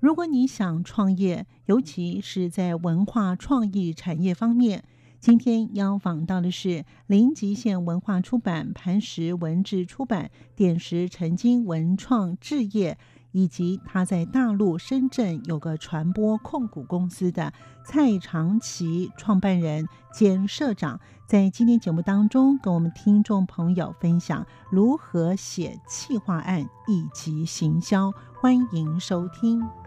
如果你想创业，尤其是在文化创意产业方面，今天邀访到的是临极县文化出版、磐石文志出版、点石成金文创置业。以及他在大陆深圳有个传播控股公司的蔡长奇创办人兼社长，在今天节目当中跟我们听众朋友分享如何写企划案以及行销，欢迎收听。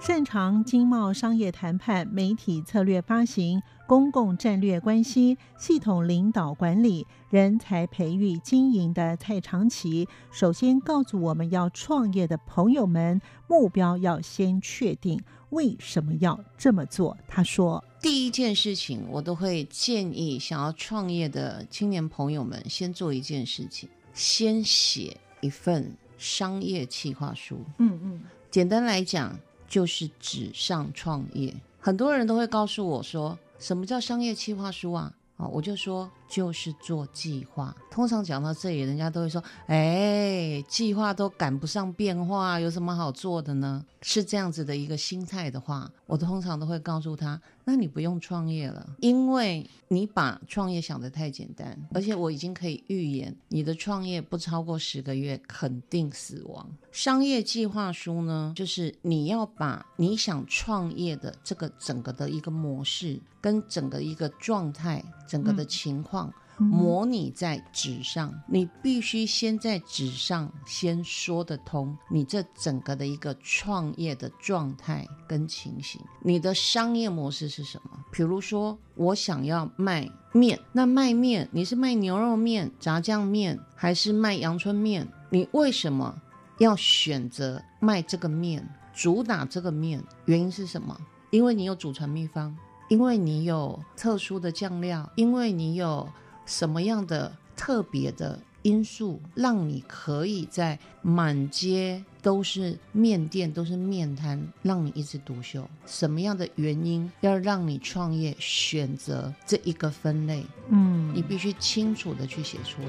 擅长经贸商业谈判、媒体策略发行、公共战略关系、系统领导管理、人才培育经营的蔡长奇，首先告诉我们要创业的朋友们，目标要先确定为什么要这么做。他说：“第一件事情，我都会建议想要创业的青年朋友们先做一件事情，先写一份商业计划书。嗯嗯，简单来讲。”就是纸上创业，很多人都会告诉我说：“什么叫商业企划书啊？”啊，我就说就是做计划。通常讲到这里，人家都会说：“哎，计划都赶不上变化，有什么好做的呢？”是这样子的一个心态的话，我通常都会告诉他。那你不用创业了，因为你把创业想得太简单，而且我已经可以预言，你的创业不超过十个月肯定死亡。商业计划书呢，就是你要把你想创业的这个整个的一个模式，跟整个一个状态，整个的情况。嗯模拟在纸上，你必须先在纸上先说得通，你这整个的一个创业的状态跟情形，你的商业模式是什么？比如说，我想要卖面，那卖面你是卖牛肉面、炸酱面，还是卖阳春面？你为什么要选择卖这个面，主打这个面？原因是什么？因为你有祖传秘方，因为你有特殊的酱料，因为你有。什么样的特别的因素，让你可以在满街都是面店、都是面摊，让你一枝独秀？什么样的原因要让你创业选择这一个分类？嗯，你必须清楚的去写出来。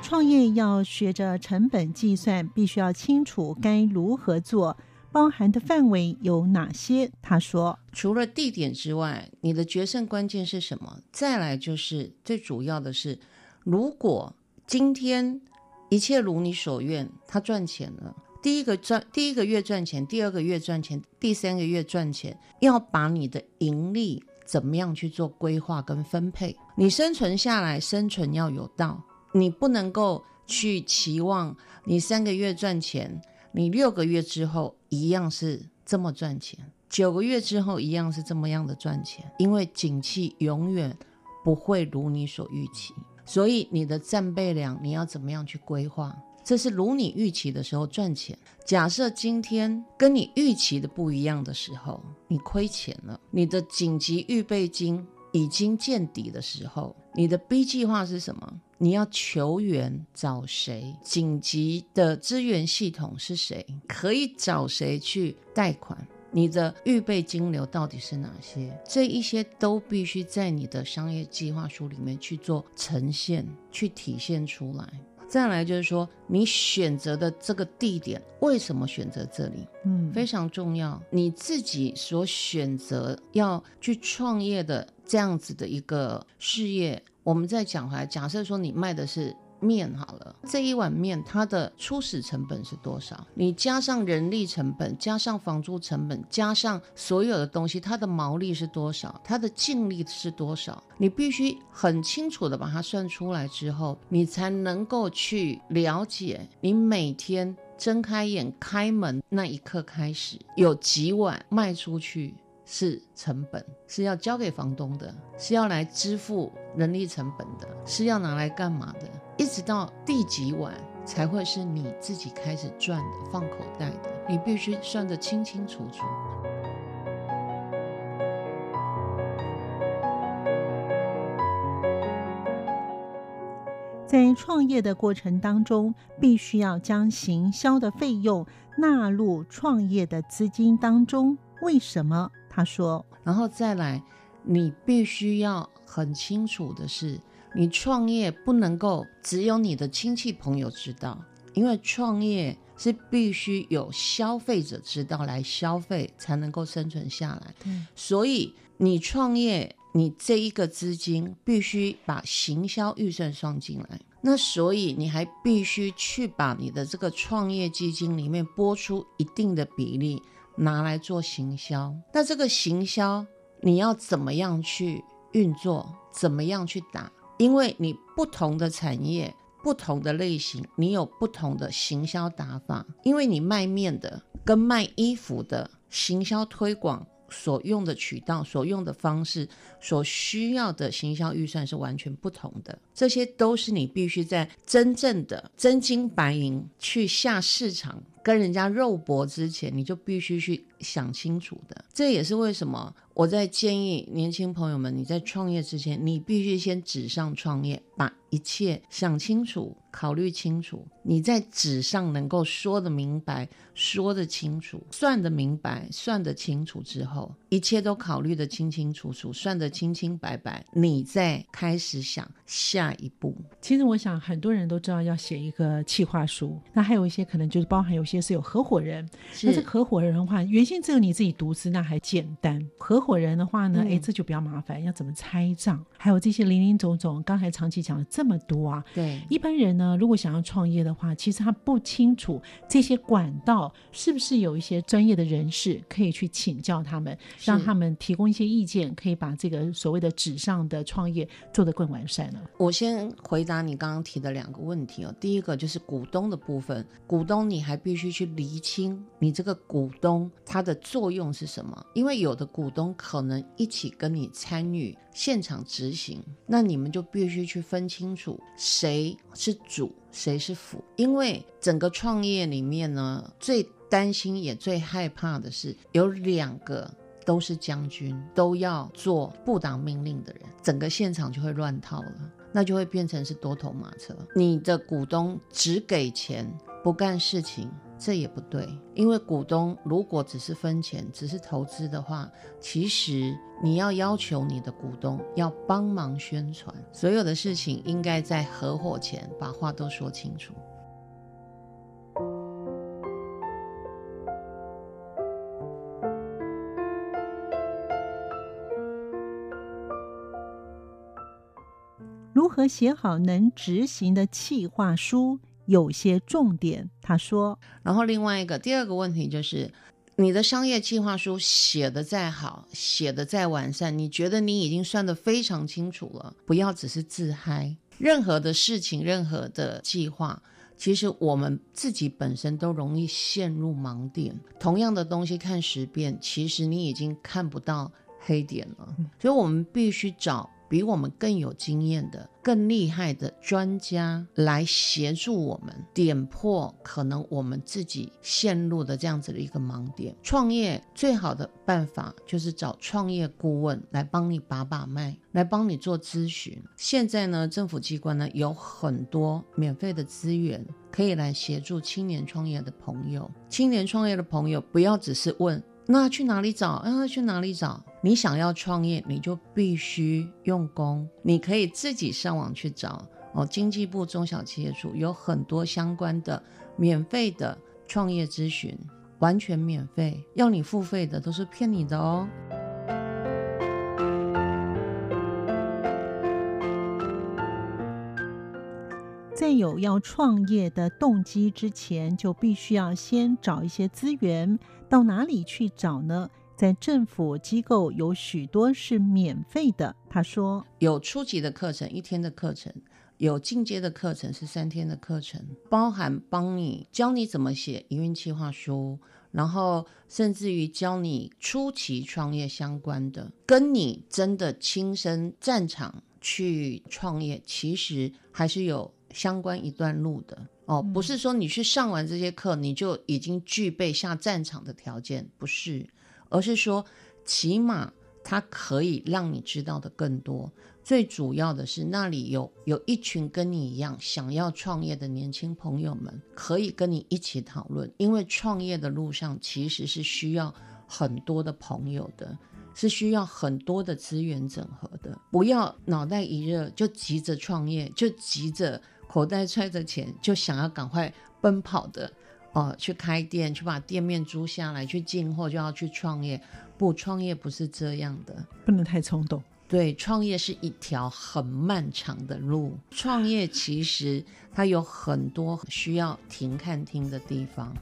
创业要学着成本计算，必须要清楚该如何做。包含的范围有哪些？他说，除了地点之外，你的决胜关键是什么？再来就是最主要的是，如果今天一切如你所愿，他赚钱了，第一个赚第一个月赚钱，第二个月赚钱，第三个月赚钱，要把你的盈利怎么样去做规划跟分配？你生存下来，生存要有道，你不能够去期望你三个月赚钱。你六个月之后一样是这么赚钱，九个月之后一样是这么样的赚钱，因为景气永远不会如你所预期，所以你的战备粮你要怎么样去规划？这是如你预期的时候赚钱。假设今天跟你预期的不一样的时候，你亏钱了，你的紧急预备金已经见底的时候，你的 B 计划是什么？你要求援找谁？紧急的资源系统是谁？可以找谁去贷款？你的预备金流到底是哪些？这一些都必须在你的商业计划书里面去做呈现，去体现出来。再来就是说，你选择的这个地点，为什么选择这里？嗯，非常重要。你自己所选择要去创业的这样子的一个事业。我们再讲回来，假设说你卖的是面好了，这一碗面它的初始成本是多少？你加上人力成本，加上房租成本，加上所有的东西，它的毛利是多少？它的净利是多少？你必须很清楚的把它算出来之后，你才能够去了解你每天睁开眼开门那一刻开始有几碗卖出去。是成本，是要交给房东的，是要来支付人力成本的，是要拿来干嘛的？一直到第几晚才会是你自己开始赚的，放口袋的，你必须算得清清楚楚。在创业的过程当中，必须要将行销的费用纳入创业的资金当中。为什么？他说，然后再来，你必须要很清楚的是，你创业不能够只有你的亲戚朋友知道，因为创业是必须有消费者知道来消费才能够生存下来。对，所以你创业。你这一个资金必须把行销预算算进来，那所以你还必须去把你的这个创业基金里面拨出一定的比例拿来做行销。那这个行销你要怎么样去运作，怎么样去打？因为你不同的产业、不同的类型，你有不同的行销打法。因为你卖面的跟卖衣服的行销推广。所用的渠道、所用的方式、所需要的行销预算是完全不同的，这些都是你必须在真正的真金白银去下市场跟人家肉搏之前，你就必须去想清楚的。这也是为什么我在建议年轻朋友们，你在创业之前，你必须先纸上创业，把一切想清楚。考虑清楚，你在纸上能够说得明白、说得清楚、算得明白、算得清楚之后，一切都考虑得清清楚楚、算得清清白白，你再开始想下一步。其实我想很多人都知道要写一个企划书，那还有一些可能就是包含有些是有合伙人，但是合伙人的话，原先只有你自己独资那还简单，合伙人的话呢，哎、这就比较麻烦，要怎么拆账，还有这些林林总总，刚才长期讲的这么多啊，对，一般人呢。如果想要创业的话，其实他不清楚这些管道是不是有一些专业的人士可以去请教他们，让他们提供一些意见，可以把这个所谓的纸上的创业做得更完善了。我先回答你刚刚提的两个问题哦。第一个就是股东的部分，股东你还必须去厘清你这个股东他的作用是什么，因为有的股东可能一起跟你参与现场执行，那你们就必须去分清清楚谁是主，谁是辅。因为整个创业里面呢，最担心也最害怕的是有两个都是将军，都要做不当命令的人，整个现场就会乱套了，那就会变成是多头马车。你的股东只给钱，不干事情。这也不对，因为股东如果只是分钱，只是投资的话，其实你要要求你的股东要帮忙宣传，所有的事情应该在合伙前把话都说清楚。如何写好能执行的企划书？有些重点，他说。然后另外一个第二个问题就是，你的商业计划书写的再好，写的再完善，你觉得你已经算得非常清楚了，不要只是自嗨。任何的事情，任何的计划，其实我们自己本身都容易陷入盲点。同样的东西看十遍，其实你已经看不到黑点了。所以我们必须找。比我们更有经验的、更厉害的专家来协助我们点破可能我们自己陷入的这样子的一个盲点。创业最好的办法就是找创业顾问来帮你把把脉，来帮你做咨询。现在呢，政府机关呢有很多免费的资源可以来协助青年创业的朋友。青年创业的朋友不要只是问。那去哪里找？啊，去哪里找？你想要创业，你就必须用功。你可以自己上网去找哦。经济部中小企业处有很多相关的免费的创业咨询，完全免费。要你付费的都是骗你的哦。在有要创业的动机之前，就必须要先找一些资源。到哪里去找呢？在政府机构有许多是免费的。他说，有初级的课程，一天的课程，有进阶的课程是三天的课程，包含帮你教你怎么写营运计划书，然后甚至于教你初期创业相关的，跟你真的亲身战场去创业，其实还是有相关一段路的哦。不是说你去上完这些课，你就已经具备下战场的条件，不是，而是说起码它可以让你知道的更多。最主要的是，那里有有一群跟你一样想要创业的年轻朋友们，可以跟你一起讨论。因为创业的路上其实是需要很多的朋友的，是需要很多的资源整合的。不要脑袋一热就急着创业，就急着口袋揣着钱就想要赶快奔跑的哦、呃，去开店，去把店面租下来，去进货就要去创业。不，创业不是这样的，不能太冲动。对，创业是一条很漫长的路。创业其实它有很多需要停看听的地方。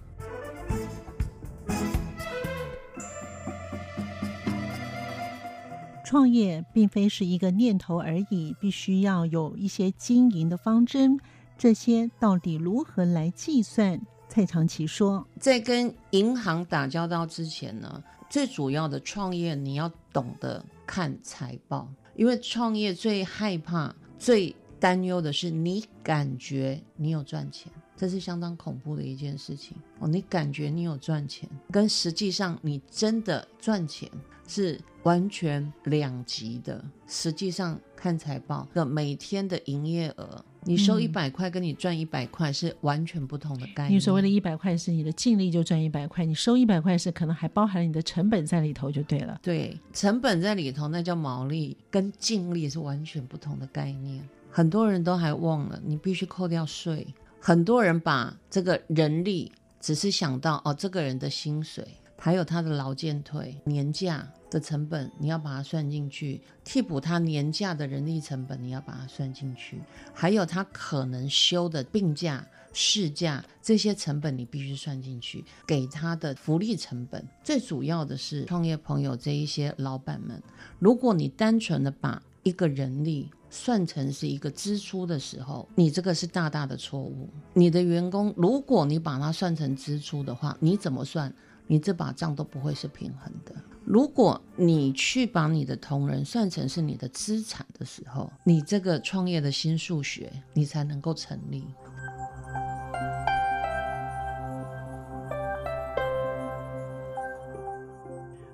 创业并非是一个念头而已，必须要有一些经营的方针。这些到底如何来计算？蔡长奇说，在跟银行打交道之前呢，最主要的创业你要懂得。看财报，因为创业最害怕、最担忧的是你感觉你有赚钱，这是相当恐怖的一件事情哦。你感觉你有赚钱，跟实际上你真的赚钱是完全两极的。实际上看财报的每天的营业额。你收一百块，跟你赚一百块是完全不同的概念。你所谓的一百块是你的净利就赚一百块，你收一百块是可能还包含了你的成本在里头就对了。对，成本在里头那叫毛利，跟净利是完全不同的概念。很多人都还忘了，你必须扣掉税。很多人把这个人力只是想到哦，这个人的薪水。还有他的劳健退年假的成本，你要把它算进去；替补他年假的人力成本，你要把它算进去；还有他可能休的病假、事假这些成本，你必须算进去。给他的福利成本，最主要的是创业朋友这一些老板们，如果你单纯的把一个人力算成是一个支出的时候，你这个是大大的错误。你的员工，如果你把它算成支出的话，你怎么算？你这把账都不会是平衡的。如果你去把你的同仁算成是你的资产的时候，你这个创业的新数学你才能够成立。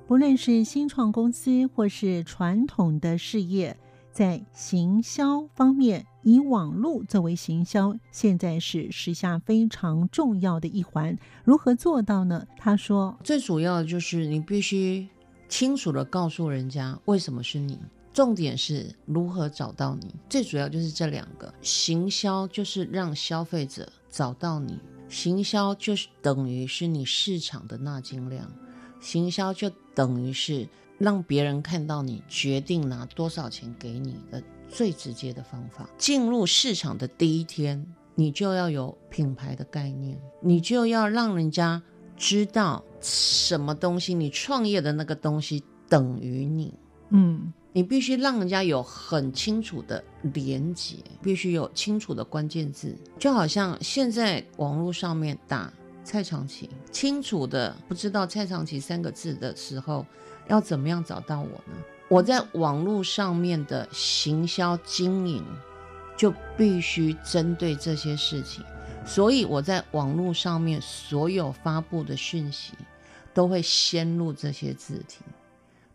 不论是新创公司或是传统的事业。在行销方面，以网络作为行销，现在是时下非常重要的一环。如何做到呢？他说，最主要的就是你必须清楚地告诉人家为什么是你，重点是如何找到你。最主要就是这两个，行销就是让消费者找到你，行销就是等于是你市场的纳金量，行销就等于是。让别人看到你决定拿多少钱给你的最直接的方法。进入市场的第一天，你就要有品牌的概念，你就要让人家知道什么东西，你创业的那个东西等于你。嗯，你必须让人家有很清楚的连接，必须有清楚的关键字，就好像现在网络上面打蔡长棋，清楚的不知道蔡长棋三个字的时候。要怎么样找到我呢？我在网络上面的行销经营，就必须针对这些事情。所以我在网络上面所有发布的讯息，都会先录这些字体，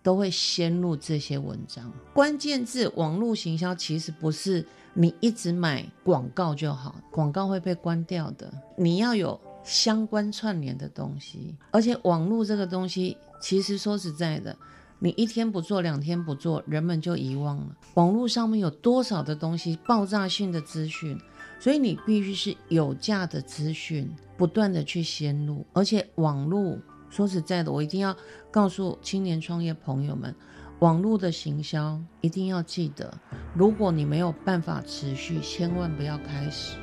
都会先录这些文章。关键字网络行销其实不是你一直买广告就好，广告会被关掉的。你要有相关串联的东西，而且网络这个东西。其实说实在的，你一天不做，两天不做，人们就遗忘了。网络上面有多少的东西，爆炸性的资讯，所以你必须是有价的资讯，不断的去先录。而且网络，说实在的，我一定要告诉青年创业朋友们，网络的行销一定要记得，如果你没有办法持续，千万不要开始。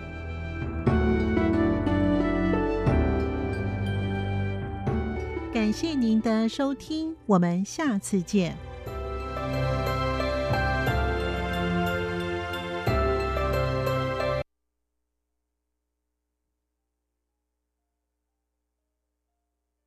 谢您的收听，我们下次见。